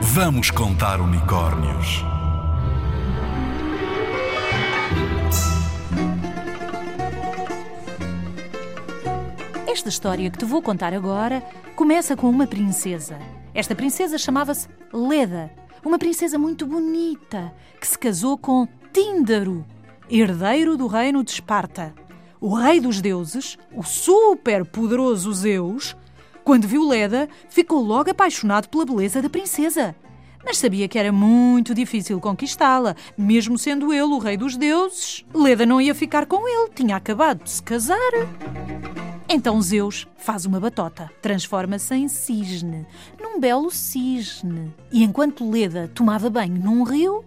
Vamos contar unicórnios. Esta história que te vou contar agora começa com uma princesa. Esta princesa chamava-se Leda, uma princesa muito bonita que se casou com Tíndaro, herdeiro do reino de Esparta. O rei dos deuses, o super poderoso Zeus, quando viu Leda, ficou logo apaixonado pela beleza da princesa. Mas sabia que era muito difícil conquistá-la, mesmo sendo ele o rei dos deuses. Leda não ia ficar com ele, tinha acabado de se casar. Então Zeus faz uma batota, transforma-se em cisne, num belo cisne. E enquanto Leda tomava banho num rio,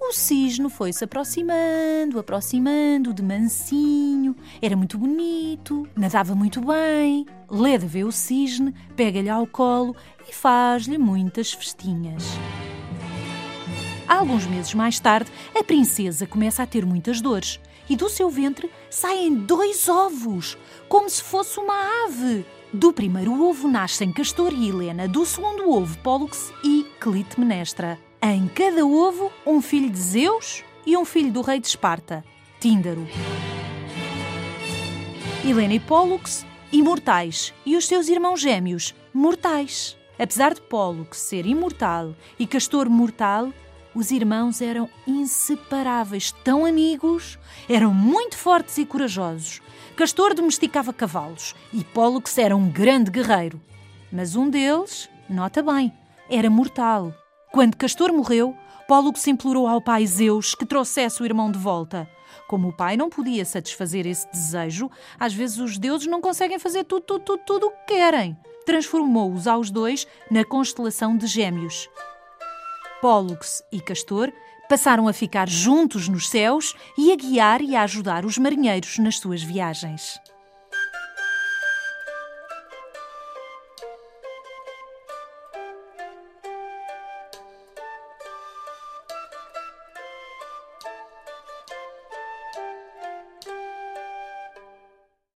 o cisne foi-se aproximando, aproximando de mansinho. Era muito bonito, nadava muito bem. Leda vê o cisne, pega-lhe ao colo e faz-lhe muitas festinhas. Alguns meses mais tarde, a princesa começa a ter muitas dores e do seu ventre saem dois ovos, como se fosse uma ave. Do primeiro ovo nascem Castor e Helena, do segundo ovo Pólux e Clitemnestra. Em cada ovo, um filho de Zeus e um filho do rei de Esparta, Tíndaro. Helena e Pólux, imortais, e os seus irmãos gêmeos, mortais. Apesar de Pólux ser imortal e Castor mortal, os irmãos eram inseparáveis, tão amigos, eram muito fortes e corajosos. Castor domesticava cavalos e Pólux era um grande guerreiro. Mas um deles, nota bem, era mortal quando Castor morreu, Pólux implorou ao pai Zeus que trouxesse o irmão de volta. Como o pai não podia satisfazer esse desejo, às vezes os deuses não conseguem fazer tudo, tudo, tudo, tudo o que querem. Transformou-os aos dois na constelação de Gêmeos. Pólux e Castor passaram a ficar juntos nos céus e a guiar e a ajudar os marinheiros nas suas viagens.